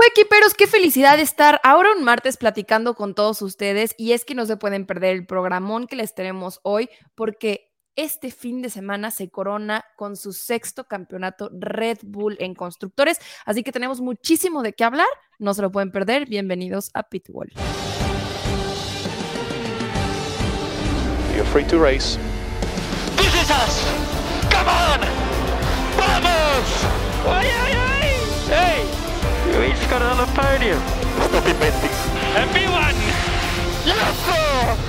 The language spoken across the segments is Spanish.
Cuequiperos, qué felicidad estar ahora un martes platicando con todos ustedes y es que no se pueden perder el programón que les tenemos hoy porque este fin de semana se corona con su sexto campeonato Red Bull en constructores, así que tenemos muchísimo de qué hablar, no se lo pueden perder, bienvenidos a Pitbull. You're free to race. This is us. He's got another podium. Stop inventing. Everyone. Yes,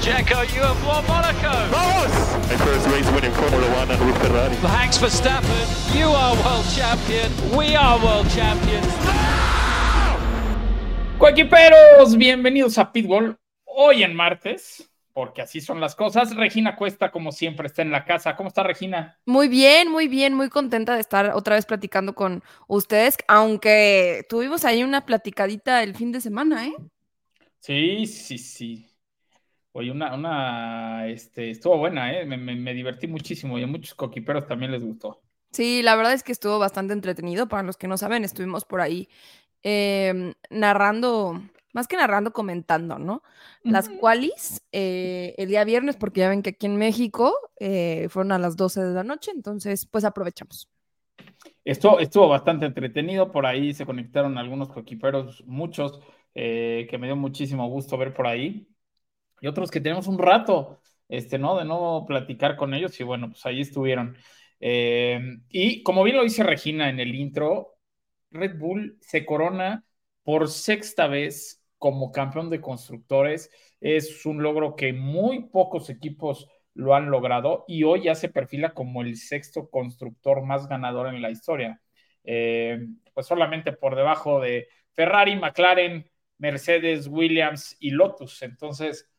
Checo, you have won Monaco. Vamos! My first race winning Formula One and with Ferrari. Thanks Verstappen, you are world champion, we are world champions. Coequiperos, bienvenidos a Pitbull. Hoy en martes, porque así son las cosas. Regina Cuesta, como siempre, está en la casa. ¿Cómo está Regina? Muy bien, muy bien, muy contenta de estar otra vez platicando con ustedes, aunque tuvimos ahí una platicadita el fin de semana, ¿eh? Sí, sí, sí. Oye, una, una, este, estuvo buena, ¿eh? Me, me- me divertí muchísimo y a muchos coquiperos también les gustó. Sí, la verdad es que estuvo bastante entretenido. Para los que no saben, estuvimos por ahí em, narrando, más que narrando, comentando, ¿no? Las Ujú. cualis eh, el día viernes, porque ya ven que aquí en México eh, fueron a las 12 de la noche, entonces pues aprovechamos. Estuvo, estuvo bastante entretenido, por ahí se conectaron algunos coquiperos, muchos, eh, que me dio muchísimo gusto ver por ahí, y otros que tenemos un rato, este, ¿no? De no platicar con ellos, y bueno, pues ahí estuvieron. Eh, y como bien lo dice Regina en el intro, Red Bull se corona por sexta vez como campeón de constructores. Es un logro que muy pocos equipos lo han logrado y hoy ya se perfila como el sexto constructor más ganador en la historia. Eh, pues solamente por debajo de Ferrari, McLaren, Mercedes, Williams y Lotus. Entonces,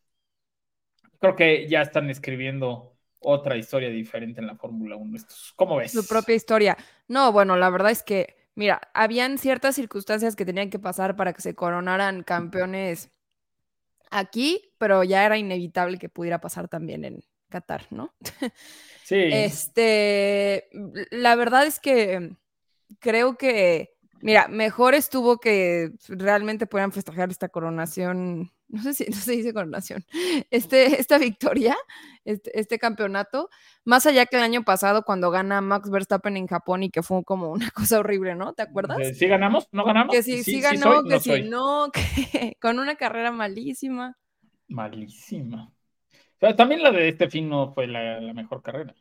creo que ya están escribiendo otra historia diferente en la Fórmula 1. Estos, ¿Cómo ves? Su propia historia. No, bueno, la verdad es que, mira, habían ciertas circunstancias que tenían que pasar para que se coronaran campeones aquí, pero ya era inevitable que pudiera pasar también en Qatar, ¿no? Sí. Este, la verdad es que creo que, mira, mejor estuvo que realmente pudieran festejar esta coronación, no sé si no se dice coronación, este, esta victoria, este, este campeonato, más allá que el año pasado cuando gana Max Verstappen en Japón y que fue como una cosa horrible, ¿no? ¿Te acuerdas? Eh, ¿Sí ganamos? ¿No ganamos? Que sí, sí, ganó, soy, que no sí soy. no, que con una carrera malísima. Malísima. O sea, también la de este fin no fue la, la mejor carrera.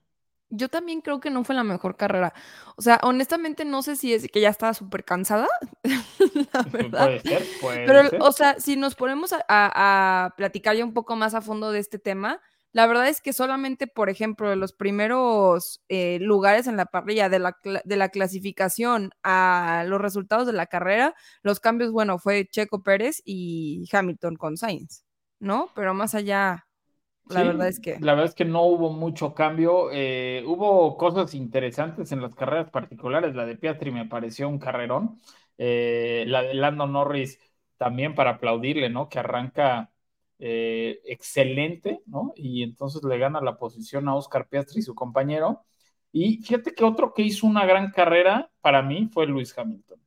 Yo también creo que no fue la mejor carrera. O sea, honestamente no sé si es que ya estaba súper cansada, la verdad. Puede ser, puede Pero, ser. o sea, si nos ponemos a, a- a platicar ya un poco más a fondo de este tema, la verdad es que solamente, por ejemplo, de los primeros eh, lugares en la parrilla de la, de la clasificación a los resultados de la carrera, los cambios, bueno, fue Checo Pérez y Hamilton con Sainz, ¿no? Pero más allá, la Sí, verdad es que... La verdad es que no hubo mucho cambio. eh, hubo cosas interesantes en las carreras particulares. La de Piastri me pareció un carrerón. eh, la de Lando Norris también para aplaudirle, ¿no? Que arranca eh, excelente, ¿no? Y entonces le gana la posición a Oscar Piastri, su compañero. Y fíjate que otro que hizo una gran carrera para mí fue Luis Hamilton.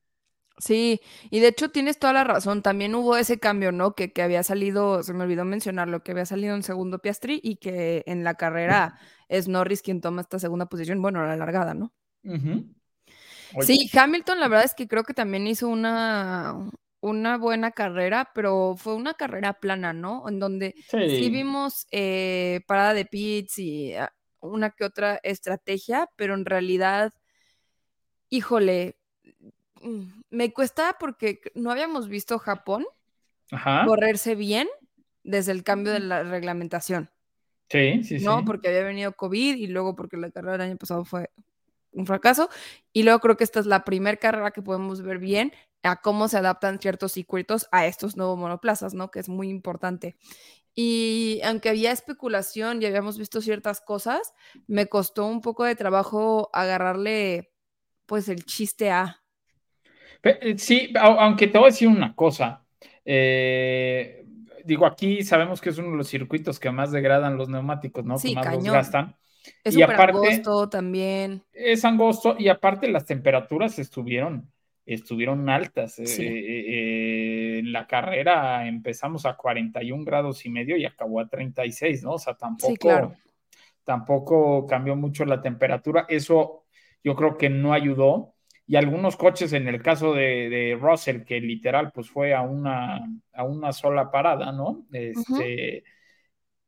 Sí, y de hecho tienes toda la razón, también hubo ese cambio, ¿no? Que, que había salido, se me olvidó mencionarlo, que había salido en segundo Piastri y que en la carrera es Norris quien toma esta segunda posición, bueno, a la largada, ¿no? Sí, Hamilton, la verdad es que creo que también hizo una, una buena carrera, pero fue una carrera plana, ¿no? En donde sí, sí. vimos eh, parada de pits y ah, una que otra estrategia, pero en realidad, híjole, me cuesta porque no habíamos visto Japón Ajá. correrse bien desde el cambio de la reglamentación, Sí, sí, ¿no? sí. Porque había venido COVID y luego porque la carrera del año pasado fue un fracaso. Y luego creo que esta es la primera carrera que podemos ver bien a cómo se adaptan ciertos circuitos a estos nuevos monoplazas, ¿no? Que es muy importante. Y aunque había especulación y habíamos visto ciertas cosas, me costó un poco de trabajo agarrarle, pues, el chiste a. Eh, Sí, au- aunque te voy a decir una cosa. eh, digo, aquí sabemos que es uno de los circuitos que más degradan los neumáticos, ¿no? Sí, que más los cañón. gastan. Es Y aparte- angosto también. Es angosto y aparte las temperaturas estuvieron estuvieron altas. Sí. Eh, en la carrera empezamos a 41 grados y medio y acabó a 36, ¿no? O sea, tampoco, Sí, claro. tampoco cambió mucho la temperatura. Eso yo creo que no ayudó. Y algunos coches, en el caso de, de Russell, que literal pues fue a una, a una sola parada, ¿no? Este,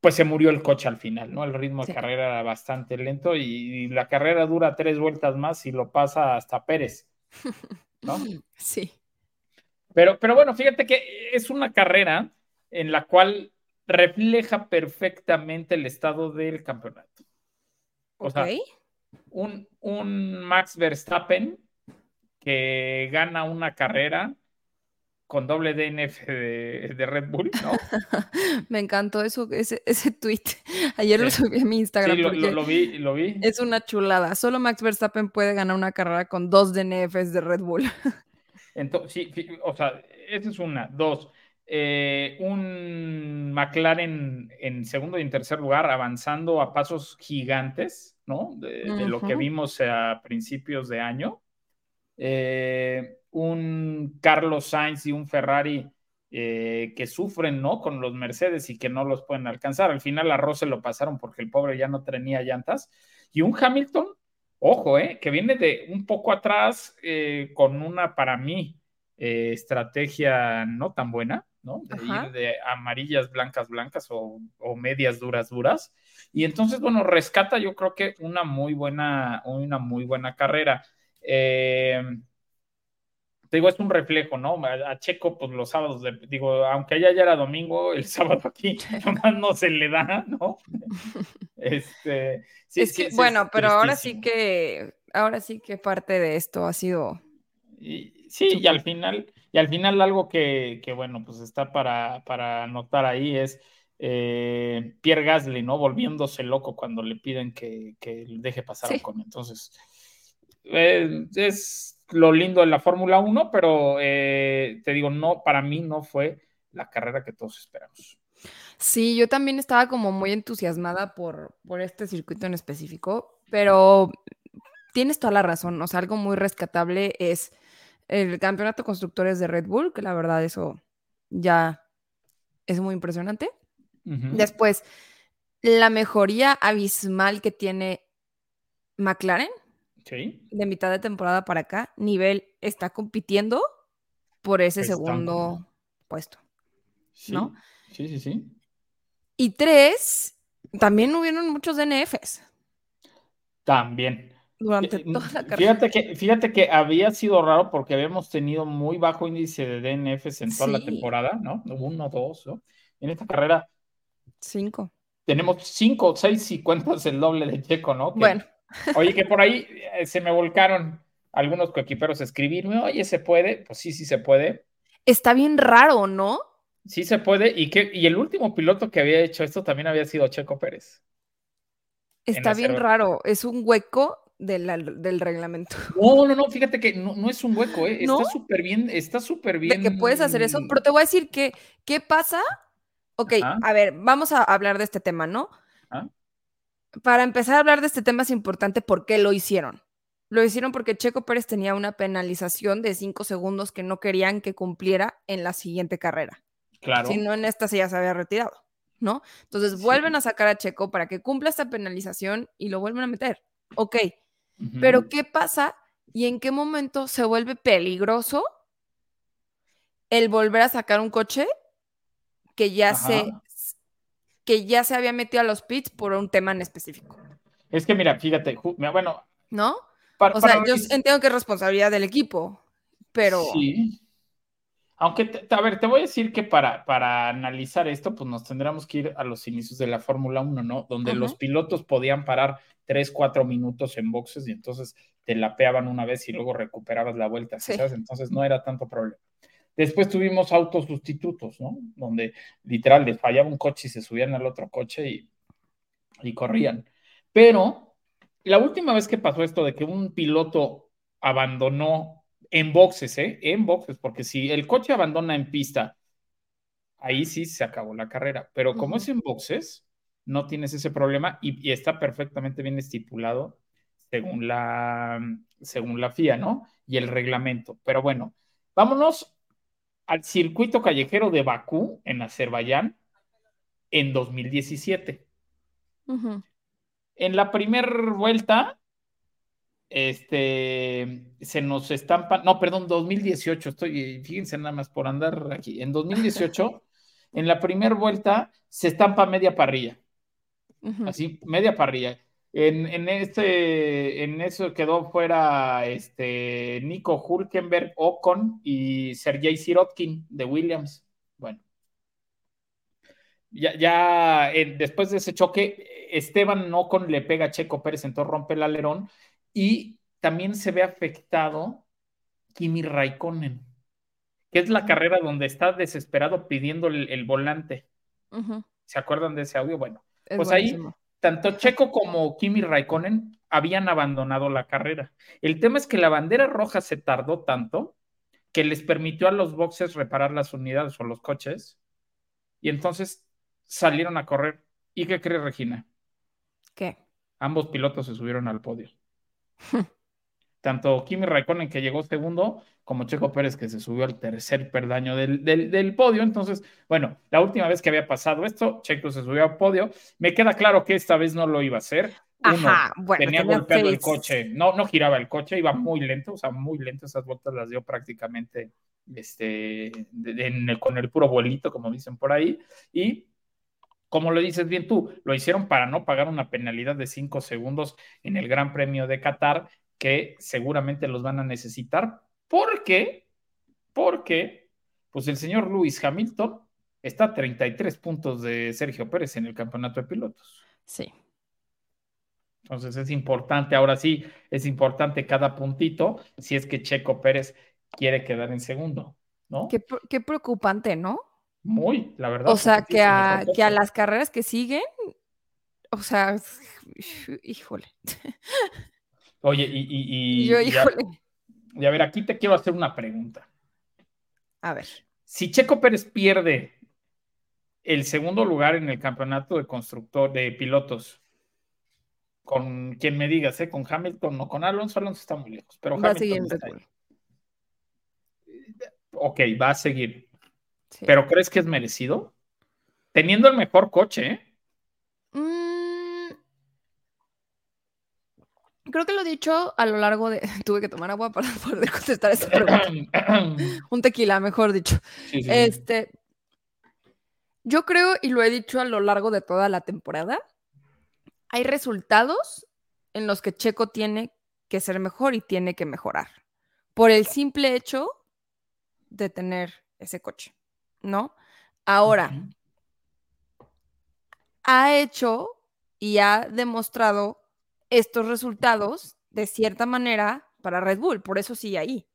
Pues se murió el coche al final, ¿no? El ritmo de carrera era bastante lento y, y la carrera dura tres vueltas más y lo pasa hasta Pérez, ¿no? Sí. Pero, pero bueno, fíjate que es una carrera en la cual refleja perfectamente el estado del campeonato. O sea, un, un Max Verstappen que gana una carrera con doble DNF de, de Red Bull, ¿no? Me encantó eso, ese, ese tweet. Ayer lo subí a mi Instagram Sí, lo, lo- lo vi, lo vi. es una chulada. Solo Max Verstappen puede ganar una carrera con dos DNFs de Red Bull. Entonces, sí, o sea, esa es una. Dos, eh, un McLaren en segundo y en tercer lugar avanzando a pasos gigantes, ¿no? De, de lo que vimos a principios de año. Eh, un Carlos Sainz y un Ferrari eh, que sufren, ¿no? Con los Mercedes y que no los pueden alcanzar. Al final a Russell lo pasaron porque el pobre ya no tenía llantas. Y un Hamilton Ojo, eh, que viene de un poco atrás eh, con una, para mí, estrategia no tan buena, ¿no? De Ajá. ir de amarillas, blancas, blancas o, o medias duras, duras. Y entonces, bueno, rescata yo creo que una muy buena, una muy buena carrera. Eh, te digo, es un reflejo, ¿no? A, Checo, pues los sábados, de- digo, aunque allá ya era domingo, el sábado aquí nomás no se le da, ¿no? Este, sí, es que, sí, bueno, es pero ahora sí que, ahora sí que parte de esto ha sido. Y, sí, y al final, y al final algo que, que, bueno, pues está para, para anotar ahí es eh, Pierre Gasly, ¿no? Volviéndose loco cuando le piden que, que deje pasar Sí. Ocon. Entonces, eh, es lo lindo de la Fórmula 1, pero eh, te digo, no, para mí no fue la carrera que todos esperamos. Sí, yo también estaba como muy entusiasmada por, por este circuito en específico, pero tienes toda la razón. O sea, algo muy rescatable es el campeonato constructores de Red Bull, que la verdad eso ya es muy impresionante. Después, la mejoría abismal que tiene McLaren Sí, de mitad de temporada para acá, nivel está compitiendo por ese segundo puesto. sí, ¿No? sí, sí, sí. Y tres, también hubieron muchos DNFs También. durante Eh, toda la carrera. Fíjate que, fíjate que había sido raro porque habíamos tenido muy bajo índice de DNFs en toda la temporada, ¿no? Uno, dos, ¿no? En esta carrera Cinco. tenemos cinco, seis y cuentas el doble de Checo, ¿no? Que- Bueno, Oye, que por ahí eh, se me volcaron algunos coequiperos a escribirme, oye, ¿se puede? Pues sí, sí se puede. está bien raro, ¿no? Sí se puede. Y, que, y el último piloto que había hecho esto también había sido Checo Pérez. Está bien raro. Es un hueco de la- del reglamento. No, no, no, fíjate que no, no es un hueco, ¿eh? ¿No? Está súper bien, está súper bien. De que puedes hacer eso, pero te voy a decir que, ¿qué pasa? Ok, Ajá. a ver, vamos a hablar de este tema, ¿no? Para empezar a hablar de este tema es importante por qué lo hicieron. Lo hicieron porque Checo Pérez tenía una penalización de cinco segundos que no querían que cumpliera en la siguiente carrera. Claro. Si no, en esta se ya se había retirado, ¿no? Entonces Sí. vuelven a sacar a Checo para que cumpla esta penalización y lo vuelven a meter. Ok, pero ¿qué pasa y en qué momento se vuelve peligroso el volver a sacar un coche que ya se. Que ya se había metido a los pits por un tema en específico, Es que mira, fíjate, bueno, ¿no? para, O sea, para yo entiendo que es responsabilidad del equipo, pero Sí. Aunque, te- a ver, te voy a decir que para, para analizar esto, pues nos tendríamos que ir a los inicios de la Fórmula 1, ¿no? Donde los pilotos podían parar 3, 4 minutos en boxes y entonces te lapeaban una vez y luego recuperabas la vuelta, Sí. ¿sabes? Entonces no era tanto problema. Después tuvimos autos sustitutos, ¿no? Donde literal les fallaba un coche y se subían al otro coche y, y corrían. Pero la última vez que pasó esto de que un piloto abandonó en boxes, ¿eh? En boxes, porque si el coche abandona en pista, ahí sí se acabó la carrera. Pero como Ujú. es en boxes, no tienes ese problema y, y está perfectamente bien estipulado según la, según la FIA, ¿no? Y el reglamento. Pero bueno, vámonos al circuito callejero de Bakú, en Azerbaiyán, en 2017. Ujú. En la primera vuelta, este, se nos estampa, no, perdón, 2018, estoy, fíjense nada más por andar aquí, en 2018, en la primera vuelta se estampa media parrilla, así, media parrilla. En, en este, en eso quedó fuera este Nico Hulkenberg, Ocon y Sergei Sirotkin de Williams. Bueno, ya, ya eh, después de ese choque, Esteban Ocon le pega a Checo Pérez, entonces rompe el alerón y también se ve afectado Kimi Raikkonen, que es la carrera donde está desesperado pidiendo el, el volante. ¿Se acuerdan de ese audio? Bueno, Es pues ahí buenísimo. Tanto Checo como Kimi Raikkonen habían abandonado la carrera. El tema es que la bandera roja se tardó tanto que les permitió a los boxes reparar las unidades o los coches y entonces salieron a correr. ¿Y qué cree Regina? ¿Qué? Ambos pilotos se subieron al podio. Tanto Kimi Raikkonen que llegó segundo como Checo Pérez que se subió al tercer perdaño del, del, del podio. Entonces, bueno, la última vez que había pasado esto, Checo se subió al podio. Me queda claro que esta vez no lo iba a hacer. Uno, Ajá, bueno, tenía golpeado el coche, no, no giraba el coche, iba muy lento, o sea, muy lento, esas vueltas las dio prácticamente este, en el- con el puro vuelito, como dicen por ahí, y como lo dices bien tú, lo hicieron para no pagar una penalidad de cinco segundos en el Gran Premio de Qatar, que seguramente los van a necesitar, porque, porque, pues el señor Lewis Hamilton está a 33 puntos de Sergio Pérez en el campeonato de pilotos. Sí. Entonces es importante, ahora sí, es importante cada puntito si es que Checo Pérez quiere quedar en segundo, ¿no? Qué, qué preocupante, ¿no? Muy, la verdad. O sea, que a, que a las carreras que siguen, o sea, híjole. Oye, y, y, y, Yo, híjole. Y a ver, aquí te quiero hacer una pregunta. A ver. Si Checo Pérez pierde el segundo lugar en el campeonato de constructor de pilotos, con quien me digas, ¿eh? Con Hamilton o con Alonso, Alonso está muy lejos, pero Va a Hamilton está ahí. Ok, va a seguir. Sí. ¿Pero crees que es merecido? Teniendo el mejor coche, ¿eh? Creo que lo he dicho a lo largo de. Tuve que tomar agua para poder contestar esta pregunta. Un tequila, mejor dicho. Sí, sí, sí. Este. Yo creo, y lo he dicho a lo largo de toda la temporada, hay resultados en los que Checo tiene que ser mejor y tiene que mejorar. Por el simple hecho de tener ese coche, ¿no? Ahora, ha hecho y ha demostrado estos resultados de cierta manera para Red Bull, por eso sigue ahí,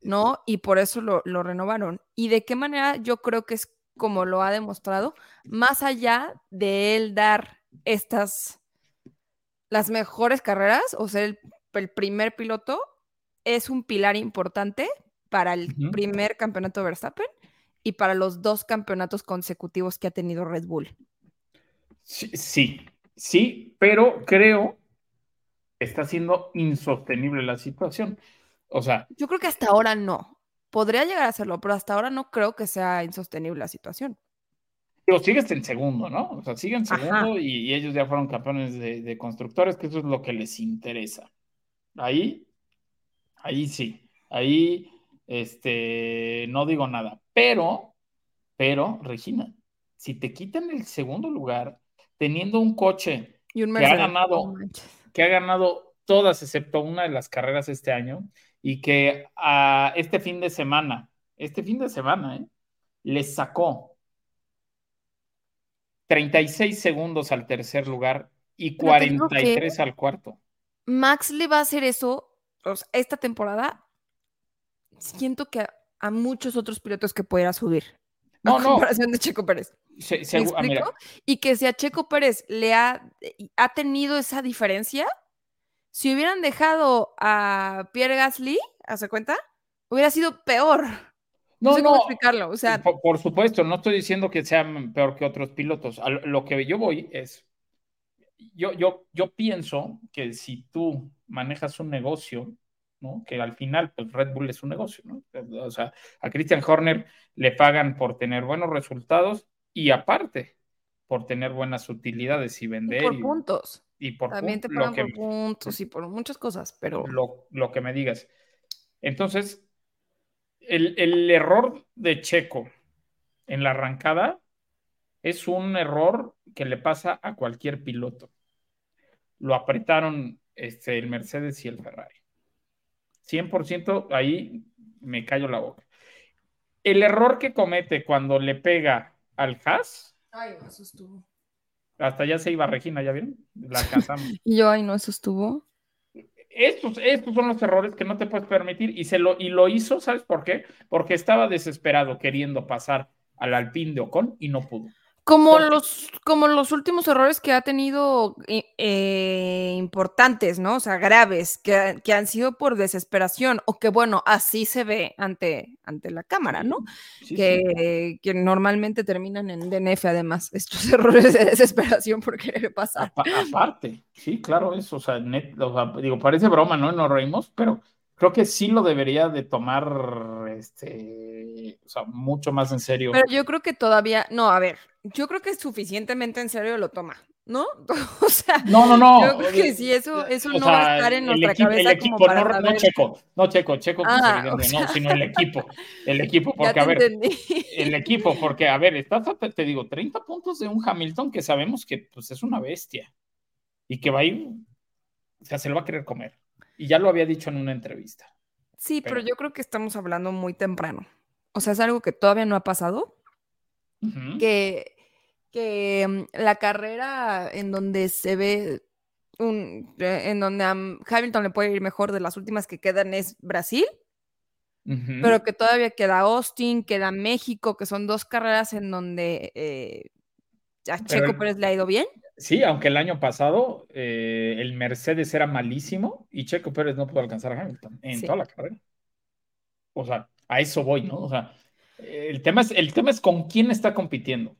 ¿no? Y por eso lo, lo renovaron. ¿Y de qué manera yo creo que es como lo ha demostrado? Más allá de él dar estas, las mejores carreras o ser el, el primer piloto, es un pilar importante para el primer campeonato de Verstappen y para los dos campeonatos consecutivos que ha tenido Red Bull. Sí, sí, sí, pero creo que está siendo insostenible la situación. O sea, Yo creo que hasta ahora no. Podría llegar a serlo, pero hasta ahora no creo que sea insostenible la situación. digo, sigues en segundo, ¿no? O sea, siguen segundo y, y ellos ya fueron campeones de, de constructores, que eso es lo que les interesa. Ahí, ahí sí, ahí, este, no digo nada, pero, pero, Regina, si te quitan el segundo lugar teniendo un coche Y un Que ha ganado. que ha ganado todas excepto una de las carreras este año y que a este fin de semana, este fin de semana, ¿eh? le sacó 36 segundos al tercer lugar y Pero te digo que- 43 al cuarto. Max le va a hacer eso o sea, esta temporada. Siento que a, a muchos otros pilotos que pudiera subir. No, no. comparación de Checo Pérez. Se- ¿Me segu- ah, explico? Y que si a Checo Pérez le ha, ha tenido esa diferencia, si hubieran dejado a Pierre Gasly, ¿hace cuenta? Hubiera sido peor. No, no, sé cómo no, explicarlo. O sea, por, por supuesto, no estoy diciendo que sean peor que otros pilotos. A lo, lo que yo voy es, yo, yo, yo pienso que si tú manejas un negocio, ¿no? Que al final, pues Red Bull es un negocio, ¿no? O sea, a Christian Horner le pagan por tener buenos resultados y aparte por tener buenas utilidades y vender. Por y, puntos. y por También te pagan por puntos y por muchas cosas, pero lo, lo que me digas. Entonces, el, el error de Checo en la arrancada es un error que le pasa a cualquier piloto. Lo apretaron este, el Mercedes y el Ferrari. 100% ahí me callo la boca. El error que comete cuando le pega al Haas, Ay, no, eso estuvo. hasta ya se iba Regina, ¿ya vieron? La alcanzamos. Y yo, ay, no, eso estuvo. Estos, estos son los errores que no te puedes permitir y, se lo, y lo hizo, ¿sabes por qué? Porque estaba desesperado queriendo pasar al Alpine de Ocon y no pudo. Como los, como los últimos errores que ha tenido eh, eh, importantes, ¿no? O sea, graves, que, que han sido por desesperación, o que bueno, así se ve ante, ante la cámara, ¿no? Sí, sí. que, que normalmente terminan en DNF, además, estos errores de desesperación por querer pasar. Apa- aparte, sí, claro, eso, o sea, net- o sea, digo, parece broma, ¿no? Nos reímos, pero creo que sí lo debería de tomar, este, o sea, mucho más en serio. Pero yo creo que todavía, no, a ver, yo creo que suficientemente en serio lo toma, ¿no? o sea, No, no, no. yo creo que sí, eso, eso O no va a estar en el nuestra equipo- cabeza El equipo, como para no, no. Checo, no Checo, Checo, Ah, evidente, o sea- no, sino el equipo, el equipo, Ya porque te a ver, entendí. el equipo, porque a ver, estás, a- te digo, 30 puntos de un Hamilton que sabemos que pues es una bestia y que va a ir, o sea, se lo va a querer comer. Y ya lo había dicho en una entrevista. Sí, pero pero- yo creo que estamos hablando muy temprano. O sea, es algo que todavía no ha pasado. Que, que mm, la carrera en donde se ve un, eh, en donde a Hamilton le puede ir mejor de las últimas que quedan es Brasil, pero que todavía queda Austin, queda México, que son dos carreras en donde eh, a Checo Pérez le ha ido bien. Sí, aunque el año pasado eh, el Mercedes era malísimo y Checo Pérez no pudo alcanzar a Hamilton en Sí. toda la carrera. O sea, a eso voy, ¿no? O sea, el tema es, el tema es con quién está compitiendo.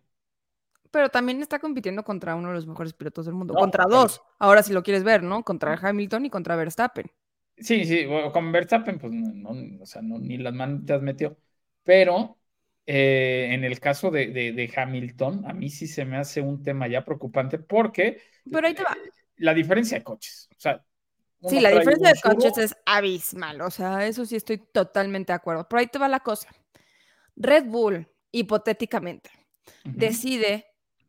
Pero también está compitiendo contra uno de los mejores pilotos del mundo. No, contra pero- dos. Ahora, si lo quieres ver, ¿no? Contra Hamilton y contra Verstappen. Sí, sí, bueno, con Verstappen, pues no, no, o sea, no, ni las manitas metió. Pero eh, en el caso de, de- de Hamilton, a mí sí se me hace un tema ya preocupante porque Pero ahí te va. la diferencia de coches. O sea, Sí, la diferencia de coches es abismal, o sea, eso sí estoy totalmente de acuerdo. Pero ahí te va la cosa. Red Bull, hipotéticamente, decide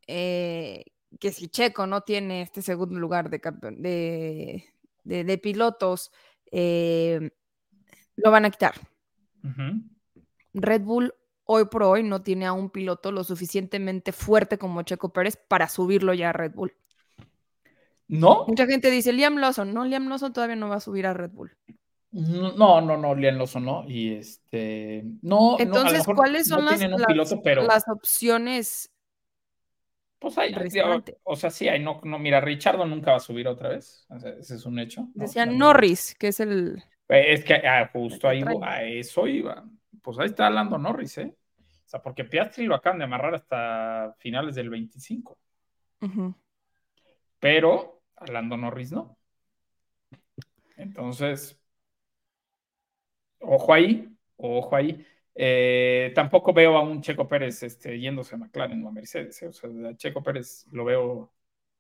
eh, que si Checo no tiene este segundo lugar de, de, de- de pilotos, eh, lo van a quitar. Red Bull hoy por hoy no tiene a un piloto lo suficientemente fuerte como Checo Pérez para subirlo ya a Red Bull. ¿No? Mucha gente dice Liam Lawson, no, Liam Lawson todavía no va a subir a Red Bull. No, no, no, Liam Lawson no. Y este. No, Entonces, ¿cuáles no son las, las- piloto, pero. las opciones? Pues hay, restante? o sea, sí hay. No, no, mira, Richardo nunca va a subir otra vez. O sea, ese es un hecho. ¿no? Decía La- Norris, que es el... Eh, Es que ah, justo ahí a eso iba. Pues ahí está Lando Norris, ¿eh? O sea, porque Piastri lo acaban de amarrar hasta finales del 25. Ujú. Pero a Lando Norris no. Entonces, ojo ahí, ojo ahí. Eh, tampoco veo a un Checo Pérez este, yéndose a McLaren o a Mercedes. ¿eh? O sea, a Checo Pérez lo veo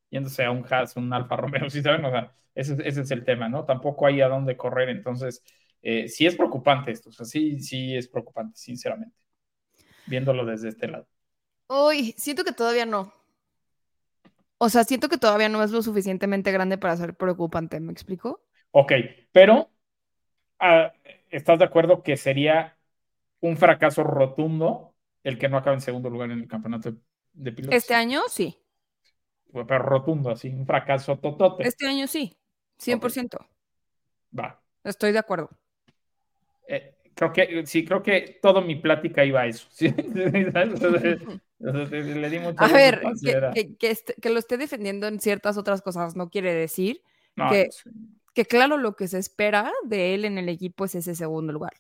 yéndose a un Haas, un Alfa Romeo, ¿sí saben? O sea, ese, ese es el tema, ¿no? Tampoco hay a dónde correr. Entonces, eh, sí es preocupante esto. O sea, sí, sí es preocupante, sinceramente. Viéndolo desde este lado. Uy, siento que todavía no. O sea, siento que todavía no es lo suficientemente grande para ser preocupante, ¿me explico? Ok, pero ah, ¿estás de acuerdo que sería un fracaso rotundo el que no acabe en segundo lugar en el campeonato de, pilotos? Este año sí. Pero rotundo, así, un fracaso totote. Este año sí. 100%. Va. Estoy de acuerdo. Eh, creo que, sí, creo que toda mi plática iba a eso. ¿sí? Entonces, le di mucho A ver, espacio, que, era- que- que este- que lo esté defendiendo en ciertas otras cosas no quiere decir No, que-. Que, claro, lo que se espera de él en el equipo es ese segundo lugar.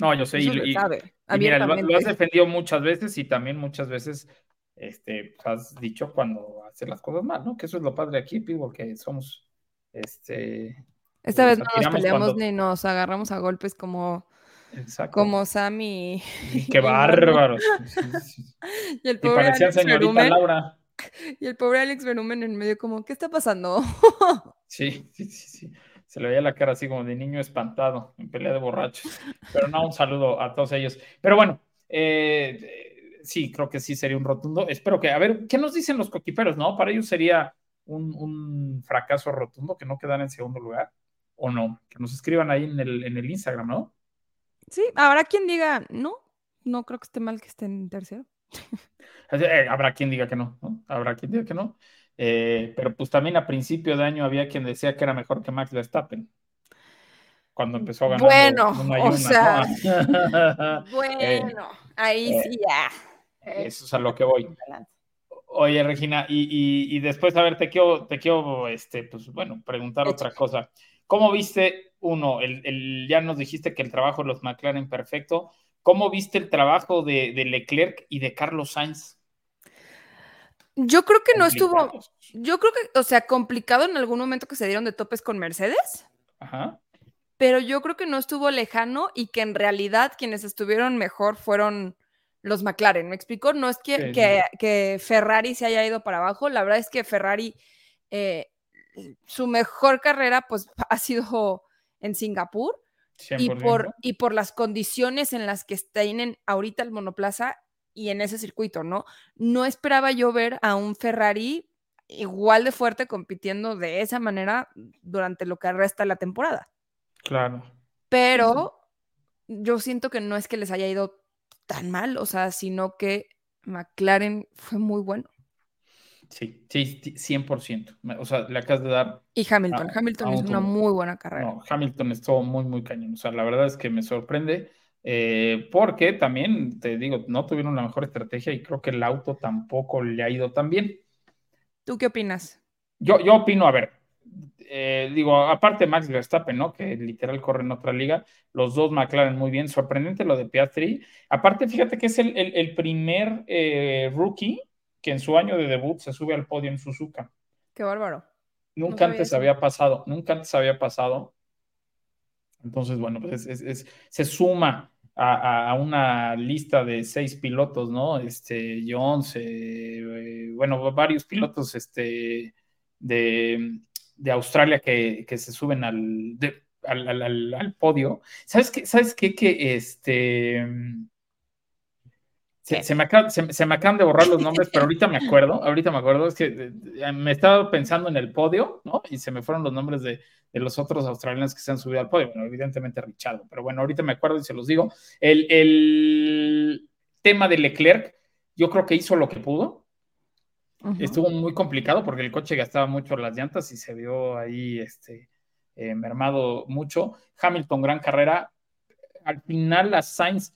No, yo sé. Eso y- lo y- sabe, y mira, lo, lo has defendido muchas veces y también muchas veces este, has dicho cuando hace las cosas mal, ¿no? Que eso es lo padre aquí, Pitbull, que somos, este... Esta nos vez no nos peleamos cuando- ni nos agarramos a golpes como, Exacto. como Sam y, Y Qué y bárbaros. Y el Y pobre parecían Alex señorita Laura. y el pobre Alex Verumen en medio como, ¿qué está pasando? Sí, sí, sí, sí. Se le veía la cara así como de niño espantado en pelea de borrachos. Pero no, un saludo a todos ellos. Pero bueno, eh, eh, sí, creo que sí sería un rotundo. Espero que, a ver, ¿qué nos dicen los coquiperos, no? Para ellos sería un, un fracaso rotundo que no quedara en segundo lugar. ¿O no? Que nos escriban ahí en el, en el Instagram, ¿no? Sí, habrá quien diga, no, no creo que esté mal que esté en tercero. Eh, habrá quien diga que no, ¿no? Habrá quien diga que no. Eh, pero pues también a principio de año había quien decía que era mejor que Max Verstappen. Cuando empezó ganando Bueno, una y o una, sea, ¿no? Bueno, ahí eh, sí ya. Eso es a lo que voy. Oye, Regina, y, y- y después, a ver, te quiero, te quiero, este, pues bueno, preguntar otra cosa. ¿Cómo viste, uno, el, el- ya nos dijiste que el trabajo de los McLaren perfecto, ¿cómo viste el trabajo de, de Leclerc y de Carlos Sainz? Yo creo que no estuvo, yo creo que, o sea, complicado en algún momento que se dieron de topes con Mercedes, Ajá, pero yo creo que no estuvo lejano y que en realidad quienes estuvieron mejor fueron los McLaren. ¿Me explico? No es que, Sí, sí. que, que Ferrari se haya ido para abajo, la verdad es que Ferrari, eh, su mejor carrera pues ha sido en Singapur y 100%. por, y por las condiciones en las que tienen ahorita el monoplaza y en ese circuito, ¿no? No esperaba yo ver a un Ferrari igual de fuerte compitiendo de esa manera durante lo que resta la temporada. Claro. Pero yo siento que no es que les haya ido tan mal, o sea, sino que McLaren fue muy bueno. Sí, sí, sí, 100%. Me- O sea, le acabas de dar. Y Hamilton, Hamilton a un una muy buena carrera. No, Hamilton estuvo muy, muy cañón. O sea, la verdad es que me sorprende. eh, porque también, te digo, no tuvieron la mejor estrategia y creo que el auto tampoco le ha ido tan bien. ¿Tú qué opinas? Yo, yo opino, a ver, eh, digo, aparte Max Verstappen, ¿no? Que literal corre en otra liga, los dos McLaren muy bien, sorprendente lo de Piastri. Aparte, fíjate que es el, el- el primer eh, rookie que en su año de debut se sube al podio en Suzuka. Qué bárbaro. Nunca antes eso. había pasado, nunca antes había pasado. Entonces, bueno, pues es- es- es- se suma a, a- una lista de seis pilotos, ¿no? Este, Jones, eh, eh, bueno, varios pilotos este, de, de Australia que, que se suben al, de- al, al- al- al podio. ¿Sabes qué? ¿Sabes qué? Que este... Se, me acaban, se, se me acaban de borrar los nombres, pero ahorita me acuerdo, ahorita me acuerdo, es que eh, me estaba pensando en el podio, ¿no? Y se me fueron los nombres de, de los otros australianos que se han subido al podio. Bueno, evidentemente Richardo, pero bueno, ahorita me acuerdo y se los digo. El, el tema de Leclerc, yo creo que hizo lo que pudo. Estuvo muy complicado porque el coche gastaba mucho las llantas y se vio ahí este, eh, mermado mucho. Hamilton, gran carrera. Al final a Sainz,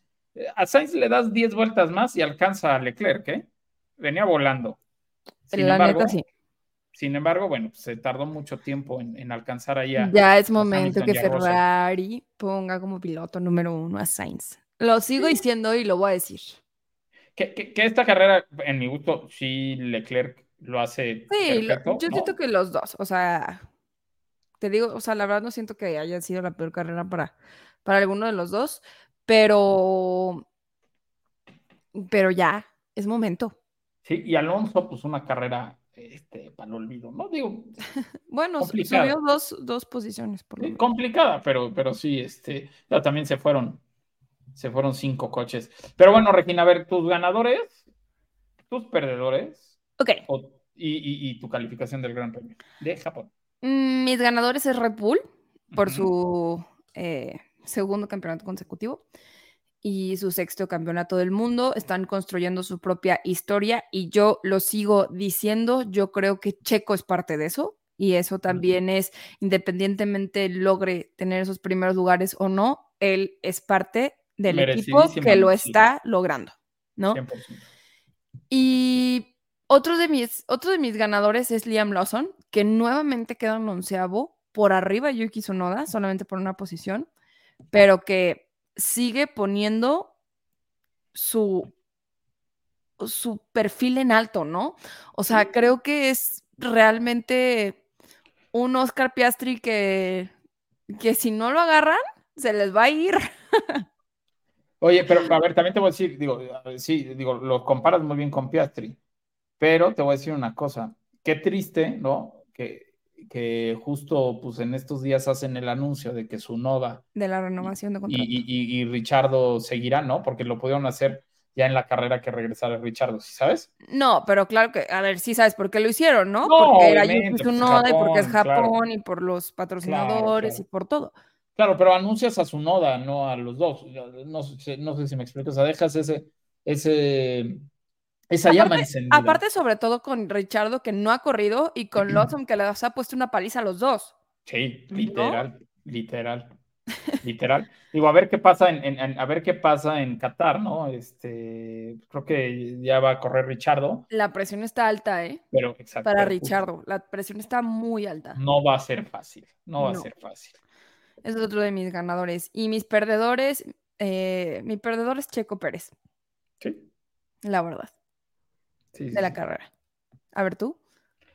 a Sainz le das 10 vueltas más y alcanza a Leclerc, ¿eh? Venía volando. Sin La embargo, neta sí. sin embargo, bueno, pues, se tardó mucho tiempo en, en alcanzar ahí a, Ya es momento Hamilton que. Ferrari ponga como piloto número uno a Sainz. Lo sigo diciendo y lo voy a decir. que, que- que esta carrera, en mi gusto, sí Leclerc lo hace Sí, perfecto, yo ¿no? siento que los dos, o sea, te digo, o sea, la verdad no siento que haya sido la peor carrera para, para alguno de los dos, pero, pero ya, es momento. Sí, y Alonso, pues una carrera este, para el olvido, ¿no? Digo, Bueno, Complicado. subió dos, dos posiciones por lo complicada, pero, pero sí, este, también se fueron, se fueron cinco coches. Pero bueno, Regina, a ver, tus ganadores, tus perdedores Ok, o- y, y- y tu calificación del Gran Premio de Japón. mm, mis ganadores es Red Bull por Ujú. su eh, segundo campeonato consecutivo y su sexto campeonato del mundo. Están construyendo su propia historia y yo lo sigo diciendo, yo creo que Checo es parte de eso y eso también es, independientemente logre tener esos primeros lugares o no, él es parte del equipo que lo está logrando, ¿no? 100%. Y otro de mis, otro de mis ganadores es Liam Lawson, que nuevamente queda en onceavo por arriba Yuki Tsunoda, solamente por una posición, pero que sigue poniendo su su perfil en alto, ¿no? O sea, creo que es realmente un Oscar Piastri que, que si no lo agarran, se les va a ir. Oye, pero a ver, también te voy a decir, digo, sí, digo, lo comparas muy bien con Piastri, pero te voy a decir una cosa, qué triste, ¿no? Que, que justo pues en estos días hacen el anuncio de que su Nova de la renovación de y, contrato. y, y, y Richardo seguirá, ¿no? Porque lo pudieron hacer ya en la carrera que regresara Richardo, ¿sí sabes? No, pero claro que, a ver, sí sabes por qué lo hicieron, ¿no? No, porque era pues, Tsunoda y porque es Japón, claro. y por los patrocinadores claro. y por todo. Claro, pero anuncias a su Noda, no a los dos. No sé, no sé si me explico. O sea, dejas ese, ese, esa llama encendida. Aparte, sobre todo con Richardo, que no ha corrido, y con Lawson, que les ha puesto una paliza a los dos. Sí, literal, literal, literal. Digo, a ver qué pasa en, en- en- a ver qué pasa en Qatar, ¿no? Este, creo que ya va a correr Richardo, La presión está alta, ¿eh? pero exacto. Para pero justo Richardo. La presión está muy alta. No va a ser fácil, no va No. a ser fácil. Es otro de mis ganadores. Y mis perdedores, eh, mi perdedor es Checo Pérez, Sí, la verdad, sí, de la carrera. A ver tú.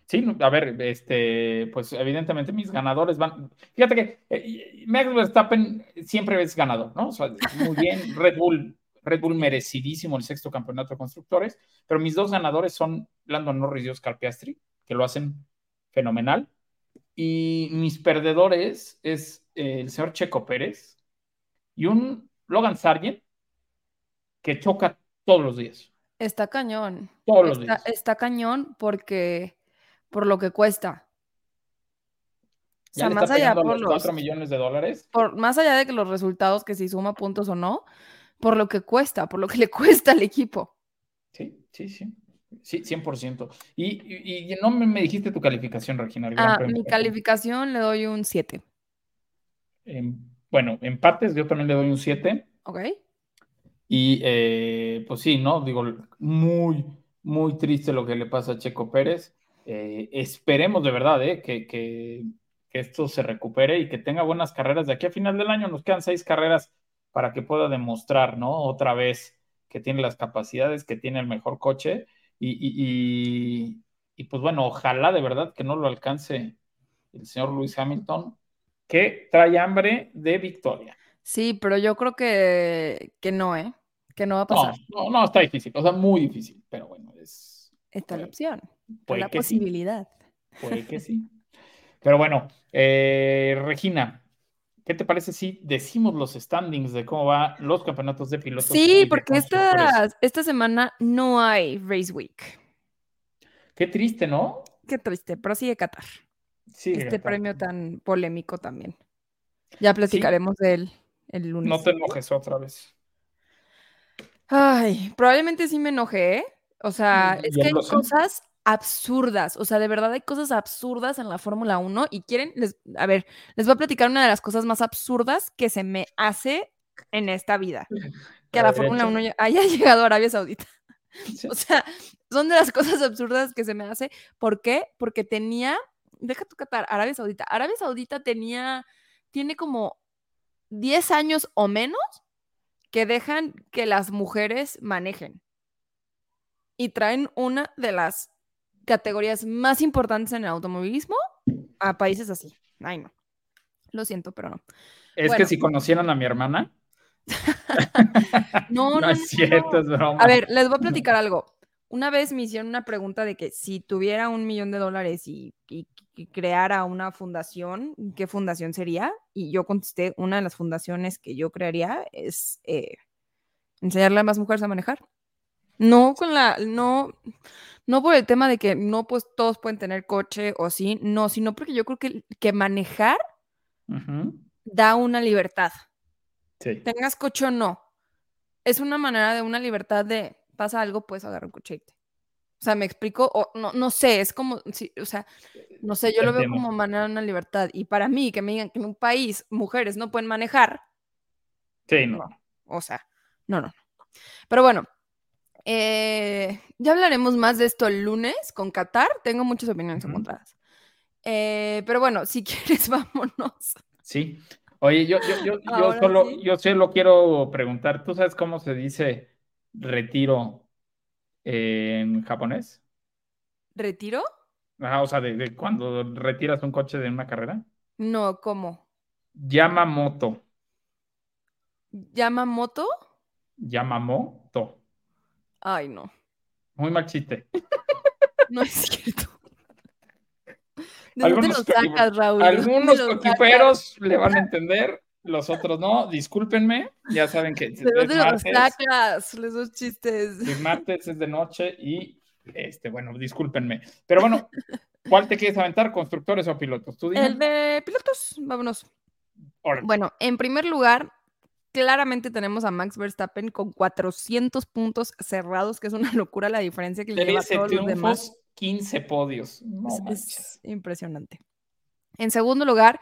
Sí, a ver, este, pues evidentemente mis ganadores van. Fíjate que eh, Max Verstappen siempre es ganador, ¿no? O sea, muy bien, Red Bull, Red Bull merecidísimo el sexto campeonato de constructores, pero mis dos ganadores son Lando Norris y Oscar Piastri, que lo hacen fenomenal. Y mis perdedores es eh, el señor Checo Pérez y un Logan Sargent que choca todos los días. Está cañón. Todos los Está, días. está cañón porque por lo que cuesta. O sea, más allá por los los, 4 millones de dólares. por, más allá de que los resultados, que si suma puntos o no, por lo que cuesta, por lo que le cuesta al equipo. Sí, sí, sí. Sí, 100%. Y, y, y no me, me dijiste tu calificación, Regina. Ah, mi calificación le doy un 7. Em, bueno, empates, yo también le doy un 7. ¿Ok? Y eh, pues sí, ¿no? Digo, muy, muy triste lo que le pasa a Checo Pérez. Eh, esperemos de verdad eh, que, que, esto se recupere y que tenga buenas carreras. De aquí a final del año nos quedan seis carreras para que pueda demostrar, ¿no? Otra vez que tiene las capacidades, que tiene el mejor coche. Y, y, y, y, pues bueno, ojalá de verdad que no lo alcance el señor Luis Hamilton, que trae hambre de victoria. Sí, pero yo creo que, que no, ¿eh? Que no va a No, pasar. no, no, está difícil, o sea, muy difícil, pero bueno, es, Está la opción, puede la que sí, posibilidad. puede que sí. Pero bueno, eh, Regina, ¿qué te parece si decimos los standings de cómo van los campeonatos de pilotos? Sí, porque esta, esta semana no hay Race Week. Qué triste, ¿no? Qué triste, pero sigue Qatar. Sí, este premio tan polémico también. Ya platicaremos de él el lunes. No te enojes otra vez. Ay, probablemente sí me enojé, ¿eh? O sea, es Ya que hay sé. cosas absurdas, o sea, de verdad hay cosas absurdas en la Fórmula 1 y quieren, les, a ver, les voy a platicar una de las cosas más absurdas que se me hace en esta vida, que a la Fórmula 1 échale. ya- haya llegado a Arabia Saudita. Sí. O sea, son de las cosas absurdas que se me hace. ¿Por qué? Porque tenía, deja tu Qatar, Arabia Saudita. Arabia Saudita tenía, tiene como 10 años o menos que dejan que las mujeres manejen. Y traen una de las categorías más importantes en el automovilismo a países así. Ay, no. Lo siento, pero no. Es Bueno. que si conocieran a mi hermana. No, no, No no, es cierto, no. es broma. A ver, les voy a platicar algo. Una vez me hicieron una pregunta de que si tuviera un millón de dólares y, y- y creara una fundación, ¿qué fundación sería? Y yo contesté, una de las fundaciones que yo crearía es eh, enseñarle a más mujeres a manejar. No con la, no, no por el tema de que no, pues todos pueden tener coche o sí, no, sino porque yo creo que, que manejar da una libertad Sí. tengas coche o no, es una manera de una libertad de pasa algo, puedes agarrar un coche. e irte. O sea, me explico, o no, no sé, es como, sí, o sea, no sé, yo lo veo como manera de una libertad. Y para mí, que me digan que en un país mujeres no pueden manejar, Sí, no. o sea, no, no. no. Pero bueno, eh, ya hablaremos más de esto el lunes con Qatar. Tengo muchas opiniones encontradas. Eh, pero bueno, si quieres, vámonos. Sí. Oye, yo, yo, yo, solo, sí. yo solo quiero preguntar, ¿tú sabes cómo se dice retiro en japonés. ¿Retiro? Ajá, o sea, de, de cuando retiras un coche de una carrera. No, ¿cómo? Yamamoto. ¿Yamamoto? Yamamoto. Ay, no. Muy mal chiste. No es cierto. ¿De dónde lo Algunos, sacas, Raúl? ¿De dónde algunos coquiperos le van a entender, los otros no. Discúlpenme, ya saben que ¿De dónde los sacas? Los chistes. es martes, es de noche y, este, bueno, discúlpenme. Pero bueno, ¿cuál te quieres aventar, constructores o pilotos? Tú dime. El de pilotos, vámonos. Bueno, en primer lugar, claramente tenemos a Max Verstappen con 400 puntos cerrados, que es una locura la diferencia que le lleva a 13 todos los demás. triunfos, 15 podios. No Es- es impresionante. En segundo lugar,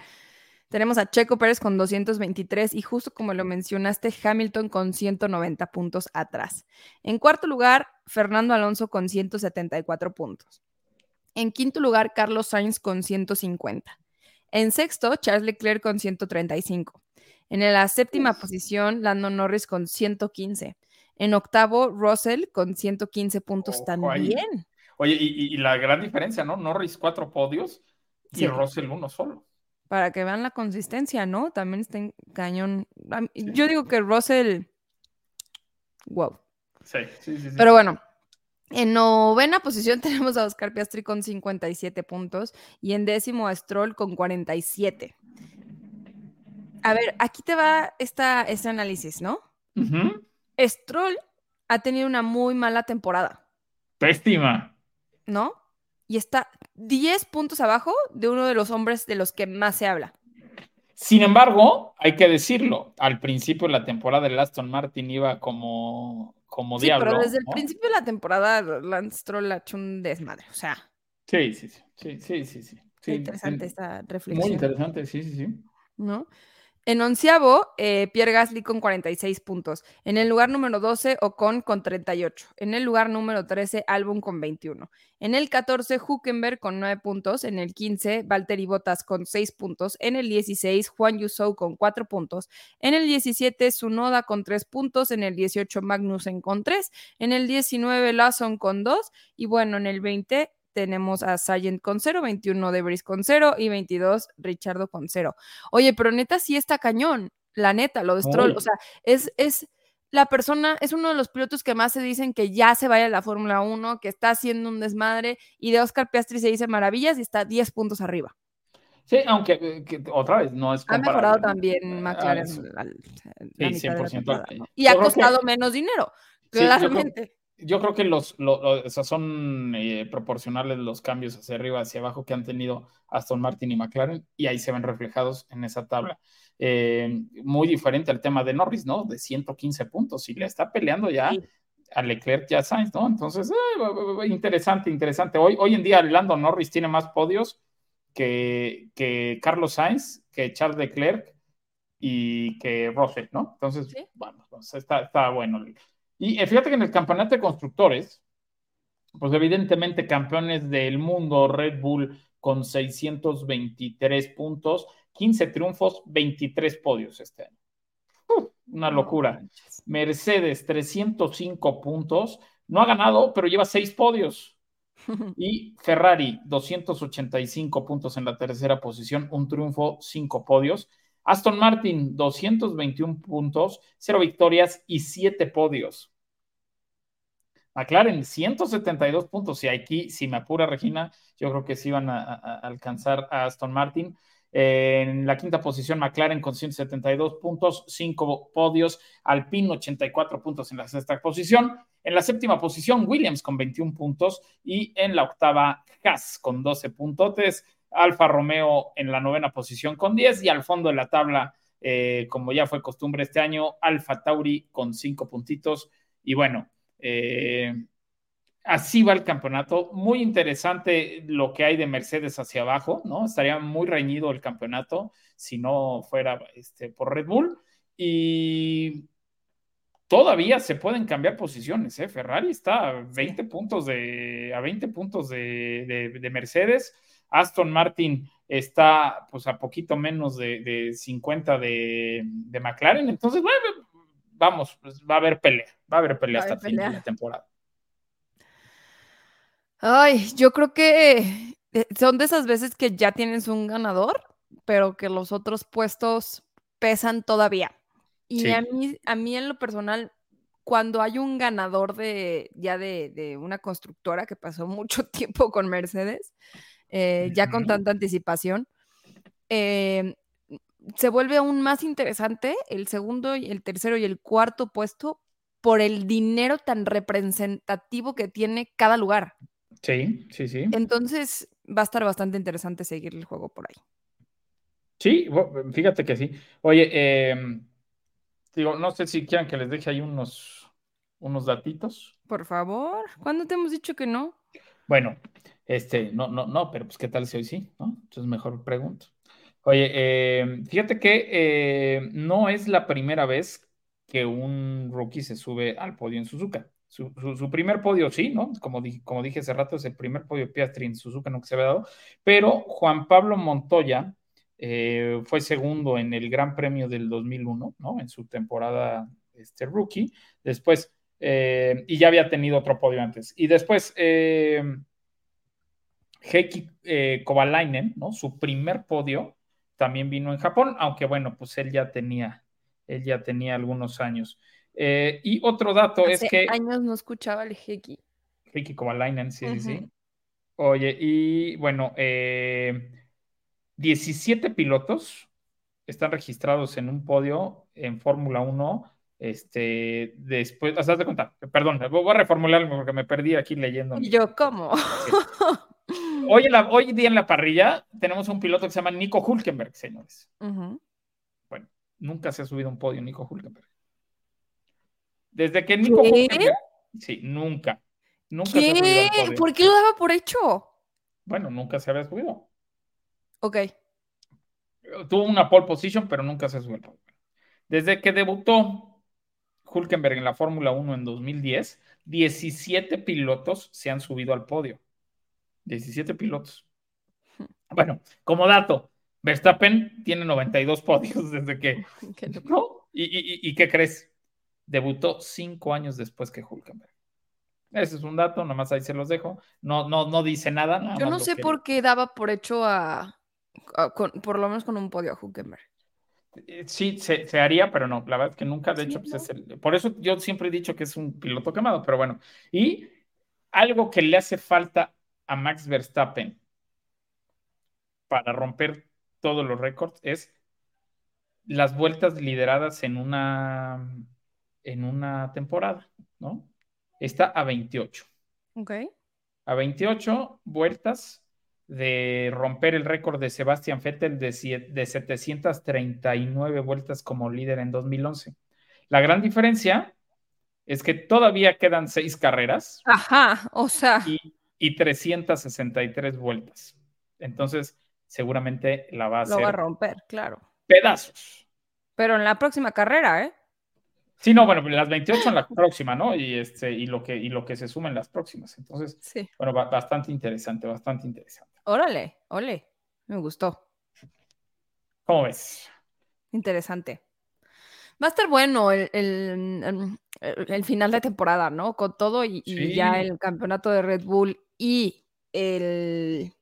tenemos a Checo Pérez con 223 y justo como lo mencionaste, Hamilton con 190 puntos atrás. En cuarto lugar, Fernando Alonso con 174 puntos. En quinto lugar, Carlos Sainz con 150. En sexto, Charles Leclerc con 135. En la séptima posición, Lando Norris con 115. En octavo, Russell con 115 puntos Ojo ahí. también. Oye, y, y- y la gran diferencia, ¿no? Norris cuatro podios y Sí. Russell uno solo. Para que vean la consistencia, ¿no? También está en cañón. Yo digo que Russell, wow. Sí, sí, sí. sí. Pero bueno, en novena posición tenemos a Oscar Piastri con 57 puntos y en décimo a Stroll con 47. A ver, aquí te va esta, este análisis, ¿no? Stroll ha tenido una muy mala temporada, Pésima. ¿no? Y está 10 puntos abajo de uno de los hombres de los que más se habla. Sin embargo, hay que decirlo, al principio de la temporada el Aston Martin iba como, como Sí, diablo. pero desde el principio de la temporada Lance Stroll ha hecho un desmadre. O sea, Sí, sí, sí, sí, sí, sí, sí. qué interesante sí. esta Muy reflexión, interesante, sí, sí, sí. ¿no? En onceavo, eh, Pierre Gasly con 46 puntos. En el lugar número 12, Ocon con 38. En el lugar número 13, Albon con 21. En el 14, Huckenberg con 9 puntos. En el 15, Valtteri Bottas con 6 puntos. En el 16, Juan Yusou con 4 puntos. En el 17, Sunoda con 3 puntos. En el 18, Magnussen con 3. En el 19, Lawson con 2. Y bueno, en el 20 tenemos a Sargent con 0, 21 Debris con 0 y 22 Richardo con 0. Oye, pero neta sí está cañón, la neta, lo de Stroll, o sea, es, es la persona, es uno de los pilotos que más se dicen que ya se vaya a la Fórmula 1, que está haciendo un desmadre, y de Oscar Piastri se dice maravillas y está 10 puntos arriba. Sí, aunque eh, que otra vez no es Ha mejorado comparable, ¿no? también Ah, McLaren al- Sí, la mitad de la 100%. temporada, ¿no? Y ha que- costado menos dinero, Sí, yo creo- que los, lo- lo- o sea, son eh, proporcionales los cambios hacia arriba, hacia abajo que han tenido Aston Martin y McLaren, y ahí se ven reflejados en esa tabla. Eh, muy diferente al tema de Norris, ¿no? De 115 puntos, y le está peleando ya Sí. a Leclerc y a Sainz, ¿no? Entonces, eh, interesante, interesante. Hoy, hoy en día Lando Norris tiene más podios que, que Carlos Sainz, que Charles Leclerc y que Russell, ¿no? Entonces, Sí. bueno, pues está, está bueno. Y eh, fíjate que en el campeonato de constructores, pues evidentemente campeones del mundo, Red Bull con 623 puntos, 15 triunfos, 23 podios este año. Una locura. Mercedes, 305 puntos. No ha ganado, pero lleva 6 podios. Y Ferrari, 285 puntos en la tercera posición, un triunfo, 5 podios. Aston Martin, 221 puntos, 0 victorias y 7 podios. McLaren, 172 puntos. Y aquí, si me apura Regina, yo creo que sí van a, alcanzar a Aston Martin. En la quinta posición, McLaren con 172 puntos, 5 podios. Alpine, 84 puntos en la sexta posición. En la séptima posición, Williams con 21 puntos. Y en la octava, Haas con 12 puntotes. Alfa Romeo en la novena posición con 10. Y al fondo de la tabla, eh, como ya fue costumbre este año, Alfa Tauri con 5 puntitos. Y bueno, eh, así va el campeonato. Muy interesante lo que hay de Mercedes hacia abajo, ¿no? Estaría muy reñido el campeonato si no fuera este, por Red Bull. Y todavía se pueden cambiar posiciones, ¿eh? Ferrari está a 20 puntos de, a 20 puntos de, de, de Mercedes. Aston Martin está pues a poquito menos de, de 50 de, de McLaren. Entonces, bueno, vamos, pues, va a haber pelea, va a haber pelea Va hasta el fin de la temporada. Ay, yo creo que eh, son de esas veces que ya tienes un ganador, pero que los otros puestos pesan todavía. Y Sí. a mí, a mí en lo personal, cuando hay un ganador de ya de, de una constructora que pasó mucho tiempo con Mercedes, eh, ya con tanta anticipación, eh, se vuelve aún más interesante el segundo, y el tercero y el cuarto puesto por el dinero tan representativo que tiene cada lugar. Sí, sí, sí. Entonces va a estar bastante interesante seguir el juego por ahí. Sí, fíjate que sí. Oye, eh, digo, no sé si quieran que les deje ahí unos, unos datitos. Por favor, ¿cuándo te hemos dicho que no? Bueno, este, no, no, no, pero pues qué tal si hoy sí, ¿no? Entonces mejor pregunto. Oye, eh, fíjate que eh, no es la primera vez que un rookie se sube al podio en Suzuka. Su, primer podio sí, ¿no? Como, di- como dije hace rato, es el primer podio Piastri en Suzuka, no que se había dado, pero Juan Pablo Montoya eh, fue segundo en el Gran Premio del 2001, ¿no? En su temporada este, rookie. Después, eh, y ya había tenido otro podio antes. Y después, Heikki Kovalainen, ¿no? Su primer podio también vino en Japón, aunque bueno, pues él ya tenía, él ya tenía algunos años. Eh, y otro dato Hace es que años no escuchaba el Heki. Heikki Kovalainen, sí, sí, sí. Oye, y bueno, eh, 17 pilotos están registrados en un podio en Fórmula 1. Este, después, haz de cuenta, perdón, voy a reformularlo porque me perdí aquí leyendo. Y yo, ¿cómo? Hoy, en la- hoy día en la parrilla tenemos un piloto que se llama Nico Hulkenberg, señores. Bueno, nunca se ha subido a un podio Nico Hulkenberg. Desde que Nico ¿Qué? Hulkenberg, sí, nunca, nunca se ha subido podio. ¿Por qué lo daba por hecho? Bueno, nunca se había subido. Ok. Tuvo una pole position, pero nunca se subió al podio. Desde que debutó Hulkenberg en la Fórmula 1 en 2010, 17 pilotos se han subido al podio. 17 pilotos. Bueno, como dato, Verstappen tiene 92 podios desde que Qué. ¿No? ¿Y, y, y qué crees? Debutó cinco años después que Hulkenberg. Ese es un dato, nomás ahí se los dejo. No, no, no dice nada. nada Yo no sé que- por qué daba por hecho a, a- con- por lo menos con un podio a Huckenberg. Eh, Sí, se, se haría, pero no, la verdad es que nunca, de Sí, hecho, pues no. es el- por eso yo siempre he dicho que es un piloto quemado, pero bueno. Y algo que le hace falta a Max Verstappen para romper todos los récords es las vueltas lideradas en una, en una temporada, ¿no? Está a 28. Ok. A 28 vueltas de romper el récord de Sebastian Vettel de, de 739 vueltas como líder en 2011. La gran diferencia es que todavía quedan seis carreras Ajá, o sea, y, y 363 vueltas. Entonces, seguramente la va a lo va a hacer romper, claro. pedazos. Pero en la próxima carrera, ¿eh? Sí, no, bueno, las 28 en la próxima, ¿no? Y, este, y, lo que, y lo que se suma en las próximas. Entonces, Sí. bueno, ba- bastante interesante, bastante interesante. Órale, ole. Me gustó. ¿Cómo ves? Interesante. Va a estar bueno el, el- el- el final de temporada, ¿no? Con todo y, ya el campeonato de Red Bull y el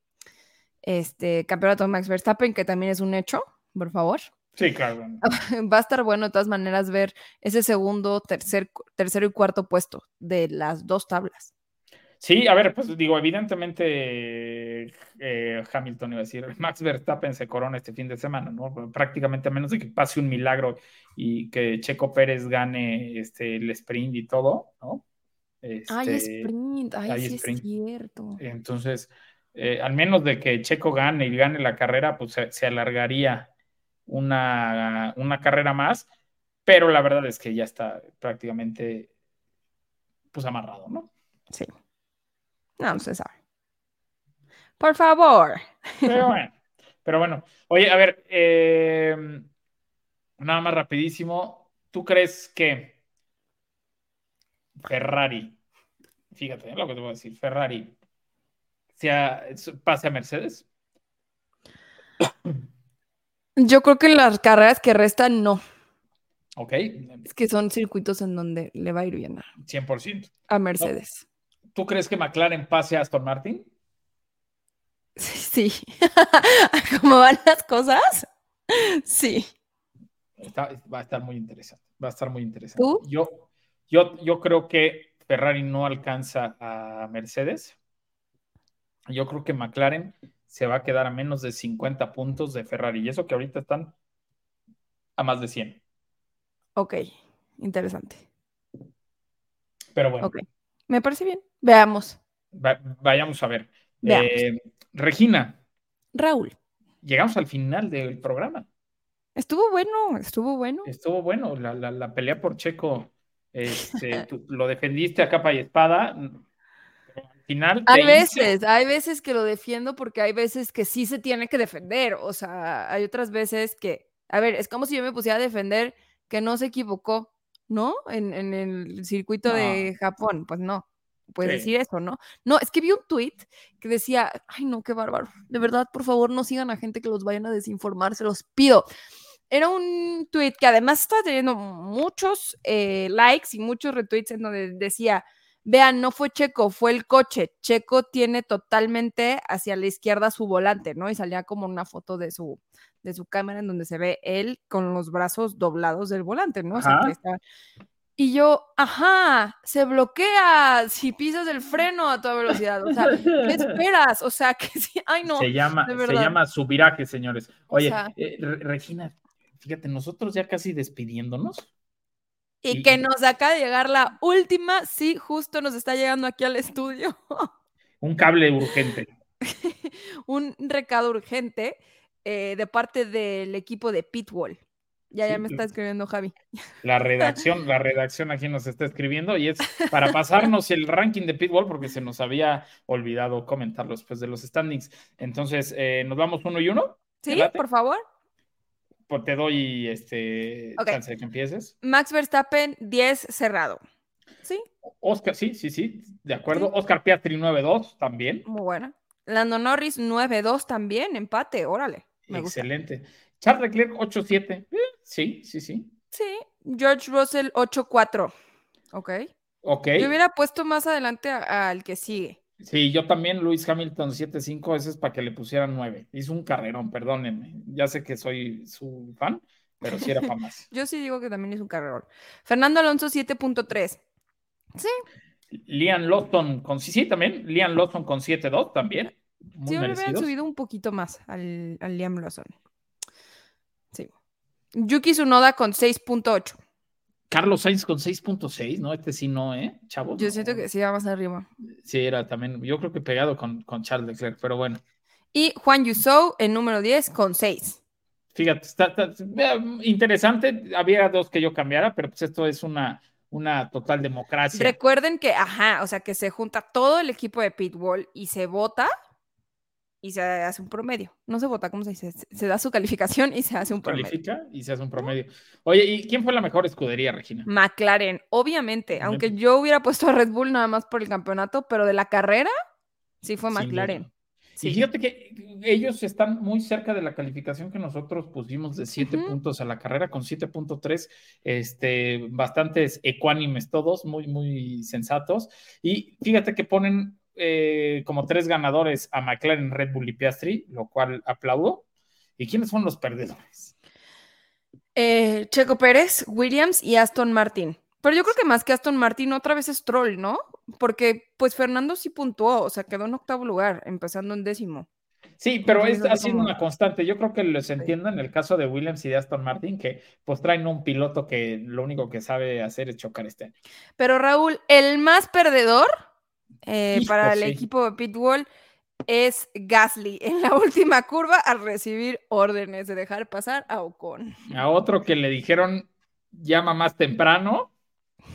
este campeonato de Max Verstappen, que también es un hecho, por favor. Sí, claro. Va a estar bueno de todas maneras ver ese segundo, tercer, tercero y cuarto puesto de las dos tablas. Sí, a ver, pues digo, evidentemente eh, Hamilton iba a decir, Max Verstappen se corona este fin de semana, ¿no? Prácticamente a menos de que pase un milagro y que Checo Pérez gane este, el sprint y todo, ¿no? Ay, Este, sprint, ay, hay sí sprint. es cierto. Entonces, eh, al menos de que Checo gane y gane la carrera, pues se, se alargaría una, una carrera más, pero la verdad es que ya está prácticamente pues amarrado, ¿no? Sí. No, no se sabe. Por favor. Pero bueno, pero bueno. Oye, a ver, eh, nada más rapidísimo. ¿Tú crees que Ferrari, fíjate lo que te voy a decir, Ferrari sea, pase a Mercedes? Yo creo que las carreras que restan no. Ok, Es que son circuitos en donde le va a ir bien a- 100%. a Mercedes. ¿Tú crees que McLaren pase a Aston Martin? Sí. ¿Cómo van las cosas? Sí. Está- va a estar muy interesante. Va a estar muy interesante. ¿Tú? Yo, yo, yo creo que Ferrari no alcanza a Mercedes. Yo creo que McLaren se va a quedar a menos de 50 puntos de Ferrari. Y eso que ahorita están a más de 100. Ok, interesante. Pero bueno, Ok, me parece bien. Veamos. va- vayamos a ver. Veamos. Eh, Regina, Raúl, llegamos al final del programa. estuvo bueno, estuvo bueno. Estuvo bueno la, la- la pelea por Checo. Este, tú lo defendiste a capa y espada. Al final Hay veces, hay veces que lo defiendo porque hay veces que sí se tiene que defender. O sea, hay otras veces que, a ver, es como si yo me pusiera a defender que no se equivocó, ¿no? En, en el circuito de Japón. Pues no, puedes Sí. decir eso, ¿no? No, es que vi un tweet que decía, ay, no, qué bárbaro. De verdad, por favor, no sigan a gente que los vayan a desinformar, se los pido. Era un tweet que además está teniendo muchos eh, likes y muchos retweets en donde decía, vean, no fue Checo, fue el coche. Checo tiene totalmente hacia la izquierda su volante, ¿no? Y salía como una foto de su, de su cámara en donde se ve él con los brazos doblados del volante, ¿no? O sea, Ajá. que está- Y yo, ajá, se bloquea si pisas el freno a toda velocidad. O sea, ¿qué esperas? O sea, que sí, ay no. se llama, de se llama subiraje, señores. O Oye, sea- eh, Re- Regina, fíjate, nosotros ya casi despidiéndonos. Y Y- que nos acaba de llegar la última, sí, justo nos está llegando aquí al estudio. Un cable urgente. un recado urgente eh, de parte del equipo de Pitwall. Ya, ya me está escribiendo Javi. La redacción, la redacción aquí nos está escribiendo y es para pasarnos el ranking de Pitbull porque se nos había olvidado comentarlo después de los standings. Entonces, eh, ¿nos vamos uno y uno? ¿Te ¿Sí? Por favor. Pues te doy este Ok. chance de que empieces. Max Verstappen, 10 cerrado. Sí, Oscar, sí, sí, sí, de acuerdo. Oscar Piastri 9-2 también. muy buena. Lando Norris, 9-2 también, empate, órale. Me gusta. Excelente. Charles Leclerc 8-7. Eh, sí, sí, sí. Sí, George Russell, 8-4. Ok. Ok. Yo hubiera puesto más adelante al que sigue. Sí, yo también, Luis Hamilton 7-5, ese es para que le pusieran 9. Hizo un carrerón, perdónenme. Ya sé que soy su fan, pero sí era para más. Yo sí digo que también es un carrerón. Fernando Alonso, 7.3. Sí, Liam Lawson con sí, sí, también. Liam Lawson con 7-2 también. Muy Sí, me hubieran subido un poquito más al, al Liam Lawson. Sí. Yuki Tsunoda con 6.8. Carlos Sainz con 6.6, ¿no? Este sí no, ¿eh? Chavo. Yo siento que sí va más arriba. Sí, era también, yo creo que pegado con, con Charles Leclerc, pero bueno. Y Juan Yusou en número 10 con 6. Fíjate, está, está- interesante. Había dos que yo cambiara, pero pues esto es una, una total democracia. Recuerden que, ajá, o sea, que se junta todo el equipo de Pitbull y se vota y se hace un promedio. No se vota, ¿cómo se dice? Se- da su calificación y se hace un promedio. Califica y se hace un promedio. Oye, ¿y quién fue la mejor escudería, Regina? McLaren, obviamente, aunque yo hubiera puesto a Red Bull nada más por el campeonato, pero de la carrera, sí fue McLaren. Sí. Y fíjate que ellos están muy cerca de la calificación que nosotros pusimos de 7 Ujú. puntos a la carrera con 7.3, este, bastantes ecuánimes todos, muy, muy sensatos. Y fíjate que ponen eh, como tres ganadores a McLaren, Red Bull y Piastri, lo cual aplaudo. ¿Y quiénes son los perdedores? Eh, Checo Pérez, Williams y Aston Martin. Pero yo creo que más que Aston Martin, otra vez es troll, ¿no? Porque pues Fernando sí puntuó, o sea, quedó en octavo lugar, empezando en décimo. Sí, pero es, ha sido una constante. Yo creo que les entiendo en el caso de Williams y de Aston Martin, que pues traen un piloto que lo único que sabe hacer es chocar este año. Pero Raúl, el más perdedor eh, para el sí. equipo de Pitbull es Gasly en la última curva al recibir órdenes de dejar pasar a Ocon. A otro que le dijeron llama más temprano,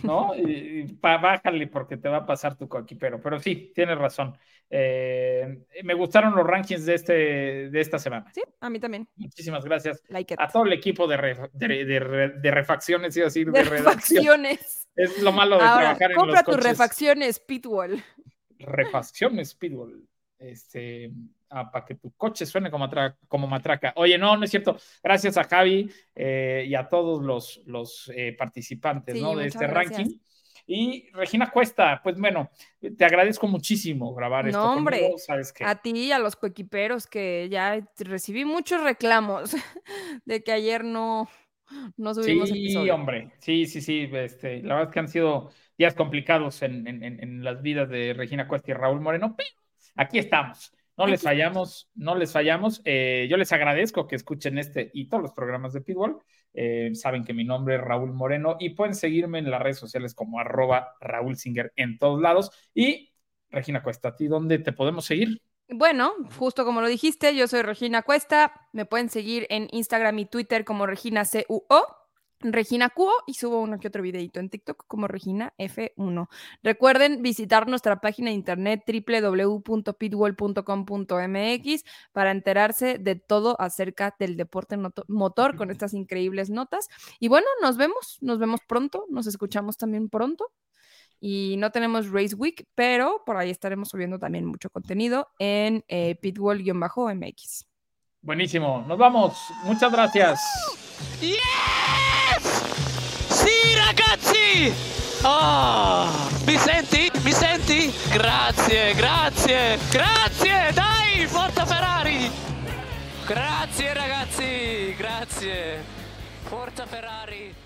¿no? Y, y pa- bájale porque te va a pasar tu coquipero. Pero sí, tienes razón. Eh, me gustaron los rankings de, este, de esta semana. Sí, a mí también. Muchísimas gracias Like a todo el equipo de, re- de, de re- de refacciones, iba a decir, de, redacción. Es lo malo de Ahora, trabajar en compra los tus coches. refacciones Pitbull. refacciones Speedball. Este, ah, para que tu coche suene como, como matraca. Oye, no, no es cierto. Gracias a Javi eh, y a todos los, los eh, participantes Sí, ¿no? de este gracias. ranking. Y Regina Cuesta, pues bueno, te agradezco muchísimo grabar esto. No, hombre, conmigo, sabes que a ti y a los coequiperos que ya recibí muchos reclamos de que ayer no, no subimos Sí, episodio. hombre, sí, sí, sí, este, la verdad es que han sido días complicados en, en- en- en las vidas de Regina Cuesta y Raúl Moreno, pero aquí estamos, no les fallamos, no les fallamos. Eh, yo les agradezco que escuchen este y todos los programas de Pitbull. Eh, saben que mi nombre es Raúl Moreno y pueden seguirme en las redes sociales como arroba Raúl Singer en todos lados. Y Regina Cuesta, ¿a ti dónde te podemos seguir? Bueno, justo como lo dijiste, yo soy Regina Cuesta. Me pueden seguir en Instagram y Twitter como Regina CUO, Regina Cuo y subo uno que otro videito en TikTok como Regina F1. Recuerden visitar nuestra página de internet www.pitwall.com.mx para enterarse de todo acerca del deporte motor con estas increíbles notas. Y bueno, nos vemos, nos vemos pronto, nos escuchamos también pronto. Y no tenemos Race Week, pero por ahí estaremos subiendo también mucho contenido en eh, pitwall-mx. Buenísimo, nos vamos, muchas gracias. Yes! Sì, ragazzi! Oh, mi senti? Mi senti? Grazie, grazie, grazie! Dai, forza Ferrari! Grazie ragazzi, grazie! Forza Ferrari!